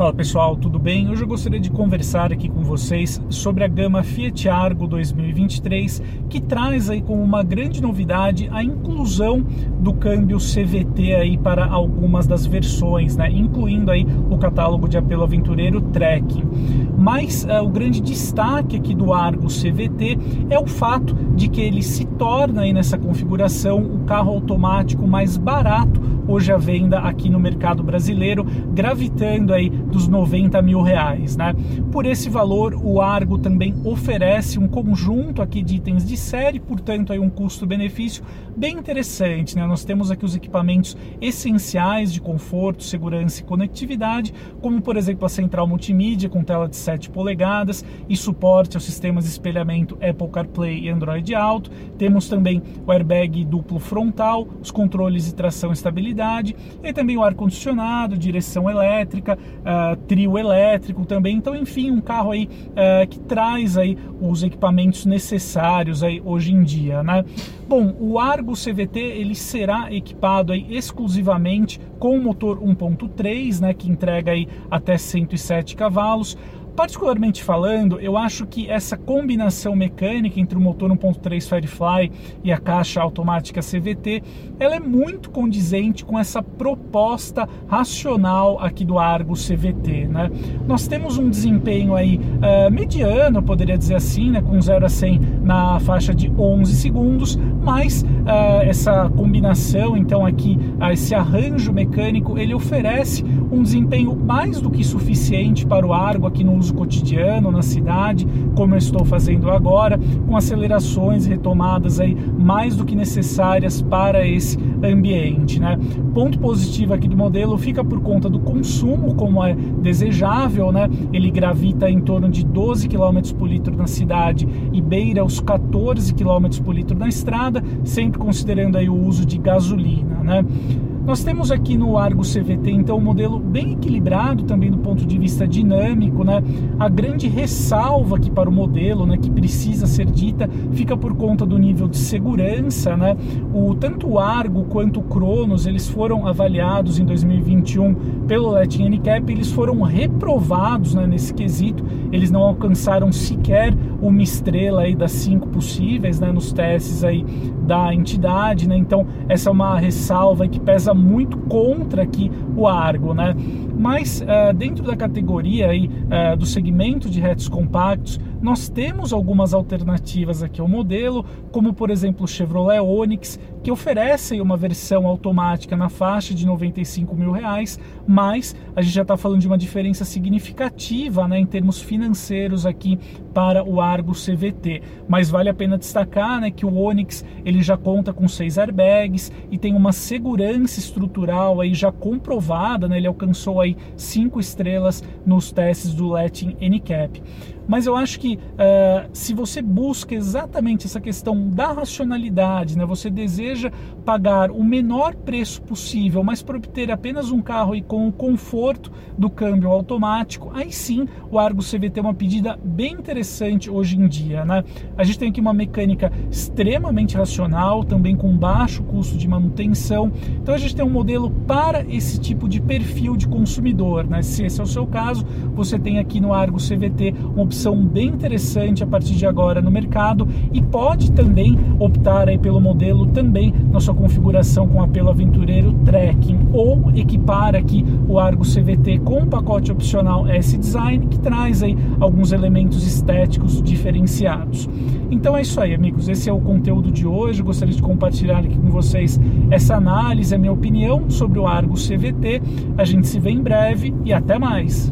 Fala pessoal, tudo bem? Hoje eu gostaria de conversar aqui com vocês sobre a gama Fiat Argo 2023, que traz aí como uma grande novidade a inclusão do câmbio CVT aí para algumas das versões, né? incluindo aí o catálogo de apelo aventureiro Trekking. Mas uh, o grande destaque aqui do Argo CVT é o fato de que ele se torna aí nessa configuração o carro automático mais barato hoje à venda aqui no mercado brasileiro, gravitando aí dos 90 mil reais. Né? Por esse valor, o Argo também oferece um conjunto aqui de itens de série, portanto aí um custo-benefício bem interessante. Né? Nós temos aqui os equipamentos essenciais de conforto, segurança e conectividade, como por exemplo a central multimídia com tela de 7 polegadas e suporte aos sistemas de espelhamento Apple CarPlay e Android Auto. Temos também o airbag duplo frontal, os controles de tração e estabilidade e também o ar-condicionado, direção elétrica, uh, trio elétrico também. Então, enfim, um carro aí uh, que traz aí os equipamentos necessários aí hoje em dia, né? Bom, o Argo CVT ele será equipado aí exclusivamente com o motor 1.3, né, que entrega aí até 107 cavalos. Particularmente falando, eu acho que essa combinação mecânica entre o motor 1.3 Firefly e a caixa automática CVT, ela é muito condizente com essa proposta racional aqui do Argo CVT, né? Nós temos um desempenho aí uh, mediano, poderia dizer assim, né, com 0 a 100 na faixa de 11 segundos, mas uh, essa combinação, então aqui, uh, esse arranjo mecânico, ele oferece um desempenho mais do que suficiente para o Argo aqui no uso cotidiano, na cidade, como eu estou fazendo agora, com acelerações e retomadas aí mais do que necessárias para esse ambiente. Né? Ponto positivo aqui do modelo fica por conta do consumo, como é desejável, né? ele gravita em torno de 12 km por litro na cidade e beira os 14 km por litro na estrada, sempre considerando aí o uso de gasolina. Né? Nós temos aqui no Argo CVT então um modelo bem equilibrado também do ponto de vista dinâmico, né? A grande ressalva aqui para o modelo, né, que precisa ser dita, fica por conta do nível de segurança, né? O tanto o Argo quanto o Cronos, eles foram avaliados em 2021 pelo Latin NCAP, eles foram reprovados, né, nesse quesito. Eles não alcançaram sequer uma estrela aí das cinco possíveis, né, nos testes aí da entidade, né? Então, essa é uma ressalva que pesa muito contra aqui o Argo, né? Mas uh, dentro da categoria aí, uh, do segmento de hatches compactos, nós temos algumas alternativas aqui ao modelo, como por exemplo o Chevrolet Onix, que oferece uma versão automática na faixa de 95 mil reais, mas a gente já está falando de uma diferença significativa né, em termos financeiros aqui para o Argo CVT. Mas vale a pena destacar né, que o Onix ele já conta com seis airbags e tem uma segurança estrutural aí já comprovada, né, ele alcançou aí cinco estrelas nos testes do Latin NCAP. Mas eu acho que uh, se você busca exatamente essa questão da racionalidade, né, você deseja pagar o menor preço possível, mas para obter apenas um carro e com o conforto do câmbio automático, aí sim o Argo CVT é uma pedida bem interessante hoje em dia. Né? A gente tem aqui uma mecânica extremamente racional, também com baixo custo de manutenção. Então a gente tem um modelo para esse tipo de perfil de consumidor. Né? Se esse é o seu caso, você tem aqui no Argo CVT uma opção opção bem interessante a partir de agora no mercado e pode também optar aí pelo modelo também na sua configuração com apelo aventureiro trekking ou equipar aqui o Argo CVT com um pacote opcional S-Design que traz aí alguns elementos estéticos diferenciados. Então é isso aí, amigos. Esse é o conteúdo de hoje. Gostaria de compartilhar aqui com vocês essa análise, a minha opinião sobre o Argo CVT. A gente se vê em breve e até mais.